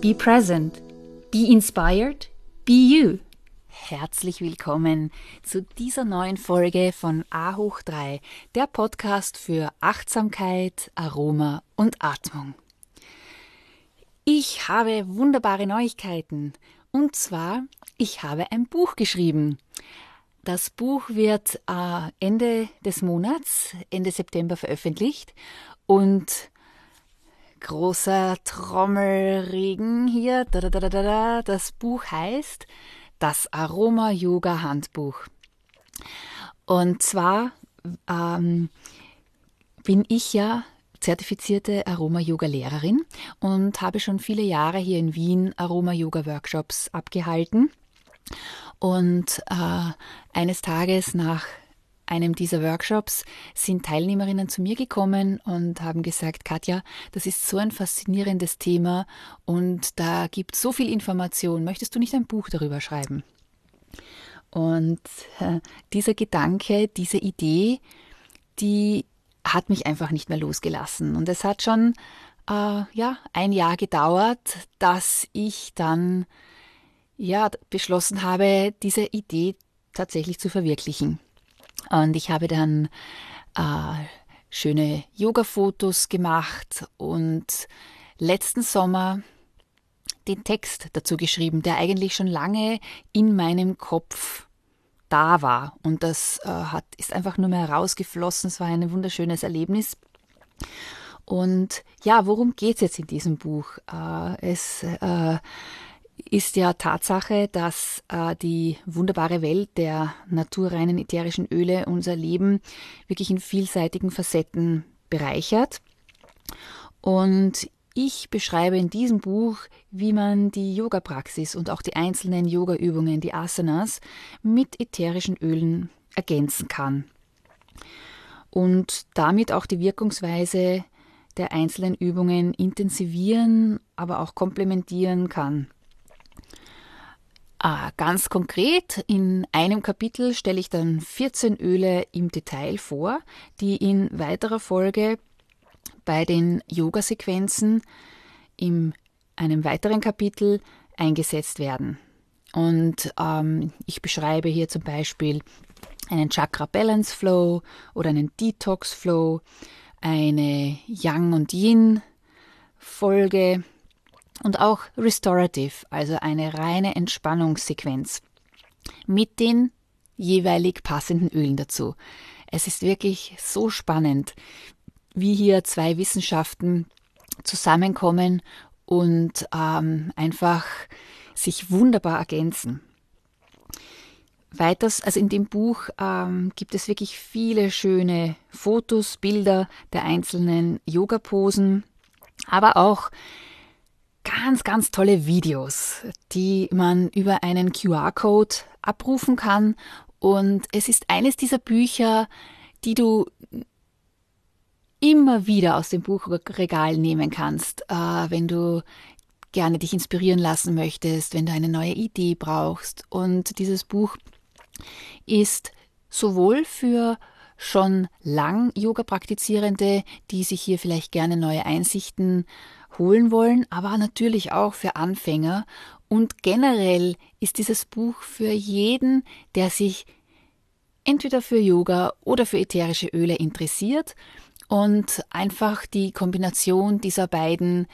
be present, be inspired, be you. Herzlich willkommen zu dieser neuen Folge von A hoch 3, der Podcast für Achtsamkeit, Aroma und Atmung. Ich habe wunderbare Neuigkeiten. Und zwar, ich habe ein Buch geschrieben. Das Buch wird äh, Ende des Monats, Ende September veröffentlicht. Und großer Trommelregen hier. Da, da, da, da, da, das Buch heißt Das Aroma Yoga Handbuch. Und zwar ähm, bin ich ja zertifizierte Aroma-Yoga-Lehrerin und habe schon viele Jahre hier in Wien Aroma-Yoga-Workshops abgehalten. Und äh, eines Tages nach einem dieser Workshops sind Teilnehmerinnen zu mir gekommen und haben gesagt, Katja, das ist so ein faszinierendes Thema und da gibt so viel Information. Möchtest du nicht ein Buch darüber schreiben? Und äh, dieser Gedanke, diese Idee, die hat mich einfach nicht mehr losgelassen. Und es hat schon äh, ja, ein Jahr gedauert, dass ich dann ja, beschlossen habe, diese Idee tatsächlich zu verwirklichen. Und ich habe dann äh, schöne Yoga-Fotos gemacht und letzten Sommer den Text dazu geschrieben, der eigentlich schon lange in meinem Kopf da war. Und das äh, hat, ist einfach nur mehr herausgeflossen. Es war ein wunderschönes Erlebnis. Und ja, worum geht es jetzt in diesem Buch? Äh, es äh, ist ja Tatsache, dass äh, die wunderbare Welt der naturreinen ätherischen Öle unser Leben wirklich in vielseitigen Facetten bereichert. Und ich beschreibe in diesem Buch, wie man die Yoga-Praxis und auch die einzelnen Yoga-Übungen, die Asanas, mit ätherischen Ölen ergänzen kann. Und damit auch die Wirkungsweise der einzelnen Übungen intensivieren, aber auch komplementieren kann. Ah, ganz konkret, in einem Kapitel stelle ich dann 14 Öle im Detail vor, die in weiterer Folge bei den Yoga-Sequenzen in einem weiteren Kapitel eingesetzt werden. Und ähm, ich beschreibe hier zum Beispiel einen Chakra Balance Flow oder einen Detox Flow, eine Yang und Yin Folge und auch Restorative, also eine reine Entspannungssequenz mit den jeweilig passenden Ölen dazu. Es ist wirklich so spannend, wie hier zwei Wissenschaften zusammenkommen und ähm, einfach sich wunderbar ergänzen. Weiters, also in dem Buch ähm, gibt es wirklich viele schöne Fotos, Bilder der einzelnen Yoga-Posen, aber auch ganz, ganz tolle Videos, die man über einen QR-Code abrufen kann. Und es ist eines dieser Bücher, die du immer wieder aus dem Buchregal nehmen kannst, äh, wenn du gerne dich inspirieren lassen möchtest, wenn du eine neue Idee brauchst. Und dieses Buch ist sowohl für schon lang Yoga-Praktizierende, die sich hier vielleicht gerne neue Einsichten holen wollen, aber natürlich auch für Anfänger. Und generell ist dieses Buch für jeden, der sich entweder für Yoga oder für ätherische Öle interessiert und einfach die Kombination dieser beiden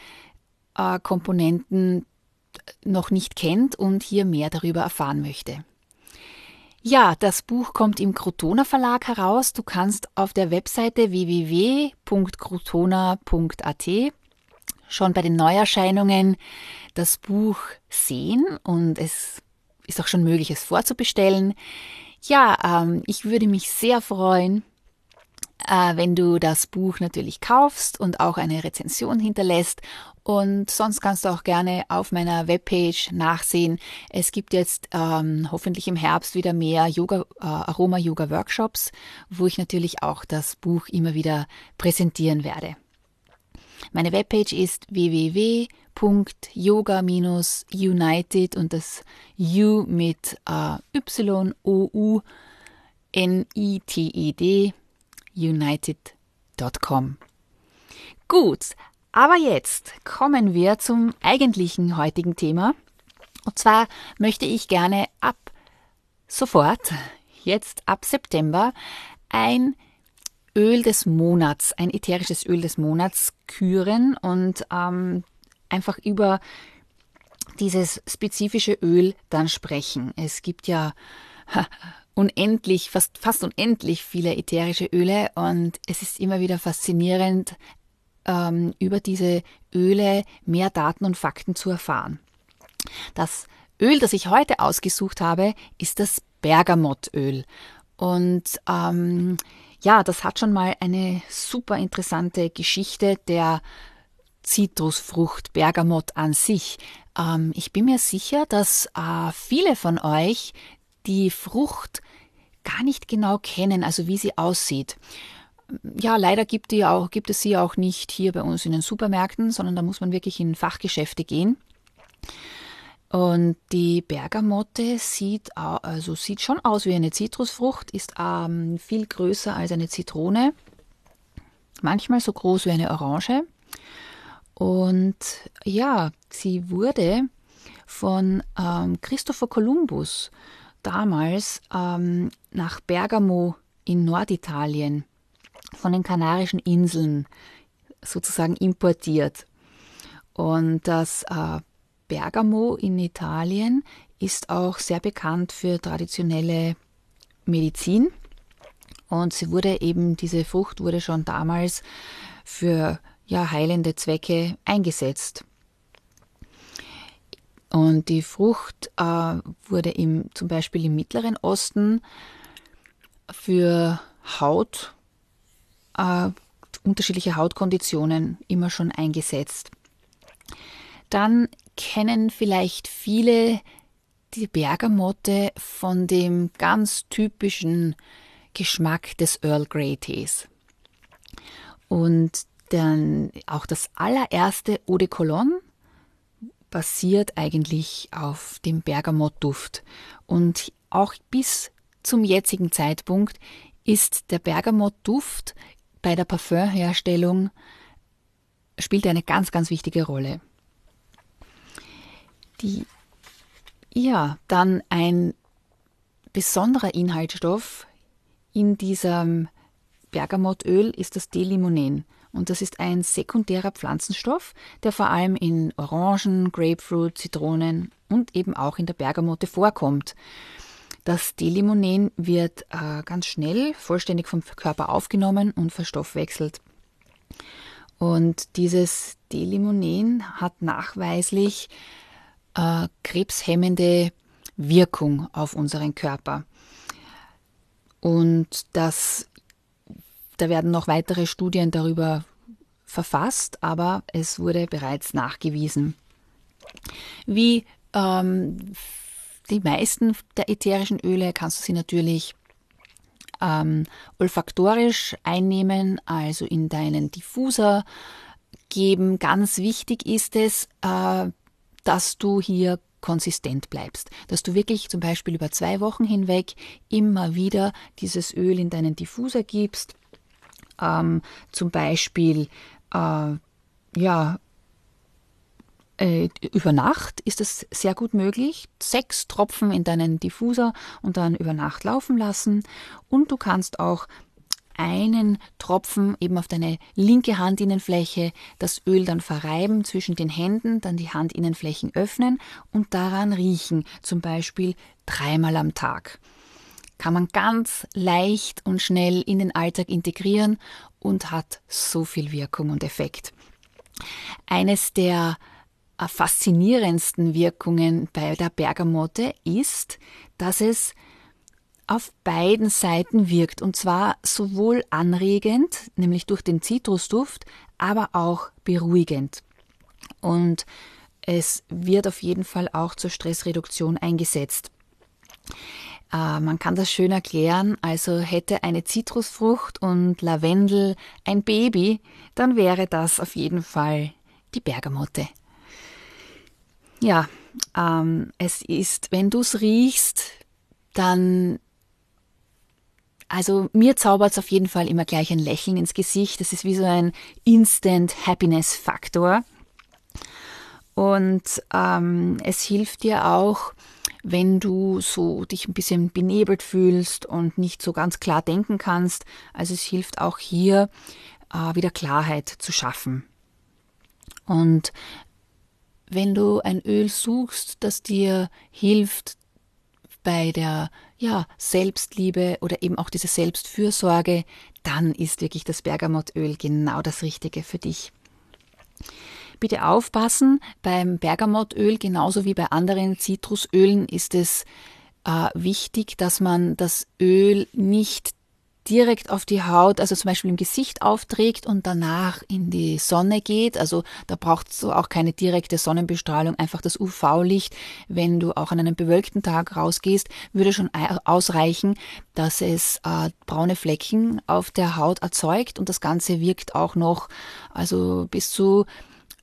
äh, Komponenten noch nicht kennt und hier mehr darüber erfahren möchte. Ja, das Buch kommt im Crotona Verlag heraus. Du kannst auf der Webseite www.crotona.at schon bei den Neuerscheinungen das Buch sehen und es ist auch schon möglich, es vorzubestellen. Ja, ähm, ich würde mich sehr freuen, äh, wenn du das Buch natürlich kaufst und auch eine Rezension hinterlässt. Und sonst kannst du auch gerne auf meiner Webpage nachsehen. Es gibt jetzt ähm, hoffentlich im Herbst wieder mehr Yoga, äh, Aroma-Yoga-Workshops, wo ich natürlich auch das Buch immer wieder präsentieren werde. Meine Webpage ist www.yoga-united und das U mit äh, Y-O-U-N-I-T-E-D united.com. Gut, aber jetzt kommen wir zum eigentlichen heutigen Thema. Und zwar möchte ich gerne ab sofort, jetzt ab September, ein Öl des Monats, ein ätherisches Öl des Monats küren und ähm, einfach über dieses spezifische Öl dann sprechen. Es gibt ja unendlich, fast, fast unendlich viele ätherische Öle und es ist immer wieder faszinierend, ähm, über diese Öle mehr Daten und Fakten zu erfahren. Das Öl, das ich heute ausgesucht habe, ist das Bergamottöl. Und ähm, ja, das hat schon mal eine super interessante Geschichte der Zitrusfrucht Bergamot an sich. Ähm, ich bin mir sicher, dass äh, viele von euch die Frucht gar nicht genau kennen, also wie sie aussieht. Ja, leider gibt, die auch, gibt es sie auch nicht hier bei uns in den Supermärkten, sondern da muss man wirklich in Fachgeschäfte gehen. Und die Bergamotte sieht, also sieht schon aus wie eine Zitrusfrucht, ist ähm, viel größer als eine Zitrone, manchmal so groß wie eine Orange. Und ja, sie wurde von ähm, Christopher Columbus damals ähm, nach Bergamo in Norditalien von den Kanarischen Inseln sozusagen importiert. Und das äh, Bergamo in Italien ist auch sehr bekannt für traditionelle Medizin. Und sie wurde eben, diese Frucht wurde schon damals für ja, heilende Zwecke eingesetzt. Und die Frucht äh, wurde im, zum Beispiel im Mittleren Osten für Haut, äh, unterschiedliche Hautkonditionen immer schon eingesetzt. Dann kennen vielleicht viele die Bergamotte von dem ganz typischen Geschmack des Earl Grey Tees. Und dann auch das allererste Eau de Cologne basiert eigentlich auf dem Bergamottduft. Und auch bis zum jetzigen Zeitpunkt ist der Bergamottduft bei der Parfümherstellung spielt eine ganz, ganz wichtige Rolle. Die, ja, dann ein besonderer Inhaltsstoff in diesem Bergamottöl ist das Delimonen. Und das ist ein sekundärer Pflanzenstoff, der vor allem in Orangen, Grapefruit, Zitronen und eben auch in der Bergamotte vorkommt. Das Delimonen wird äh, ganz schnell vollständig vom Körper aufgenommen und verstoffwechselt. Und dieses Delimonen hat nachweislich äh, krebshemmende Wirkung auf unseren Körper. Und das da werden noch weitere Studien darüber verfasst, aber es wurde bereits nachgewiesen. Wie ähm, die meisten der ätherischen Öle kannst du sie natürlich ähm, olfaktorisch einnehmen, also in deinen Diffuser geben. Ganz wichtig ist es, äh, dass du hier konsistent bleibst, dass du wirklich zum Beispiel über zwei Wochen hinweg immer wieder dieses Öl in deinen Diffuser gibst ähm, zum Beispiel äh, ja, äh, über Nacht ist es sehr gut möglich. Sechs Tropfen in deinen Diffuser und dann über Nacht laufen lassen. Und du kannst auch einen Tropfen eben auf deine linke Handinnenfläche, das Öl dann verreiben zwischen den Händen, dann die Handinnenflächen öffnen und daran riechen, zum Beispiel dreimal am Tag. Kann man ganz leicht und schnell in den Alltag integrieren und hat so viel Wirkung und Effekt. Eines der äh, faszinierendsten Wirkungen bei der Bergamotte ist, dass es auf beiden Seiten wirkt und zwar sowohl anregend, nämlich durch den Zitrusduft, aber auch beruhigend. Und es wird auf jeden Fall auch zur Stressreduktion eingesetzt. Äh, man kann das schön erklären, also hätte eine Zitrusfrucht und Lavendel ein Baby, dann wäre das auf jeden Fall die Bergamotte. Ja, ähm, es ist, wenn du es riechst, dann also mir zaubert es auf jeden Fall immer gleich ein Lächeln ins Gesicht. Das ist wie so ein Instant Happiness Faktor. Und ähm, es hilft dir auch, wenn du so dich ein bisschen benebelt fühlst und nicht so ganz klar denken kannst. Also es hilft auch hier äh, wieder Klarheit zu schaffen. Und wenn du ein Öl suchst, das dir hilft bei der ja, Selbstliebe oder eben auch diese Selbstfürsorge, dann ist wirklich das Bergamottöl genau das Richtige für dich. Bitte aufpassen, beim Bergamottöl genauso wie bei anderen Zitrusölen ist es äh, wichtig, dass man das Öl nicht direkt auf die Haut, also zum Beispiel im Gesicht aufträgt und danach in die Sonne geht. Also da braucht es auch keine direkte Sonnenbestrahlung, einfach das UV-Licht. Wenn du auch an einem bewölkten Tag rausgehst, würde schon ausreichen, dass es äh, braune Flecken auf der Haut erzeugt und das Ganze wirkt auch noch, also bis zu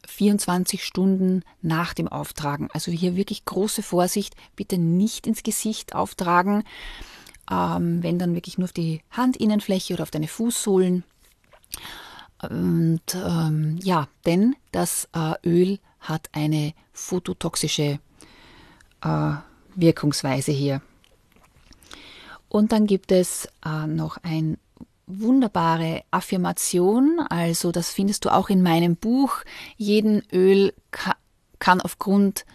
24 Stunden nach dem Auftragen. Also hier wirklich große Vorsicht, bitte nicht ins Gesicht auftragen ähm, wenn dann wirklich nur auf die Handinnenfläche oder auf deine Fußsohlen. Und ähm, ja, denn das äh, Öl hat eine phototoxische äh, Wirkungsweise hier. Und dann gibt es äh, noch eine wunderbare Affirmation, also das findest du auch in meinem Buch. Jeden Öl ka kann aufgrund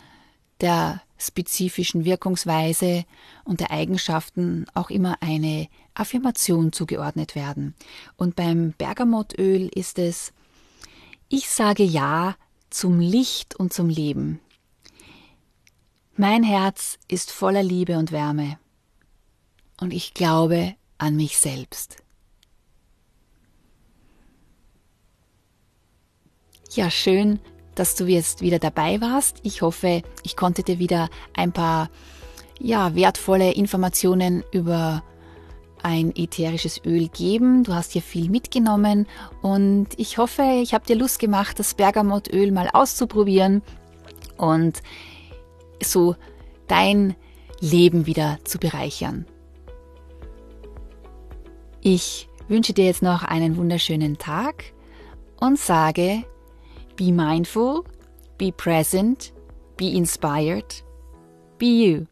der spezifischen Wirkungsweise und der Eigenschaften auch immer eine Affirmation zugeordnet werden. Und beim Bergamottöl ist es Ich sage Ja zum Licht und zum Leben. Mein Herz ist voller Liebe und Wärme und ich glaube an mich selbst. Ja, schön, dass du jetzt wieder dabei warst. Ich hoffe, ich konnte dir wieder ein paar ja, wertvolle Informationen über ein ätherisches Öl geben. Du hast hier viel mitgenommen und ich hoffe, ich habe dir Lust gemacht, das Bergamottöl mal auszuprobieren und so dein Leben wieder zu bereichern. Ich wünsche dir jetzt noch einen wunderschönen Tag und sage Be mindful, be present, be inspired, be you.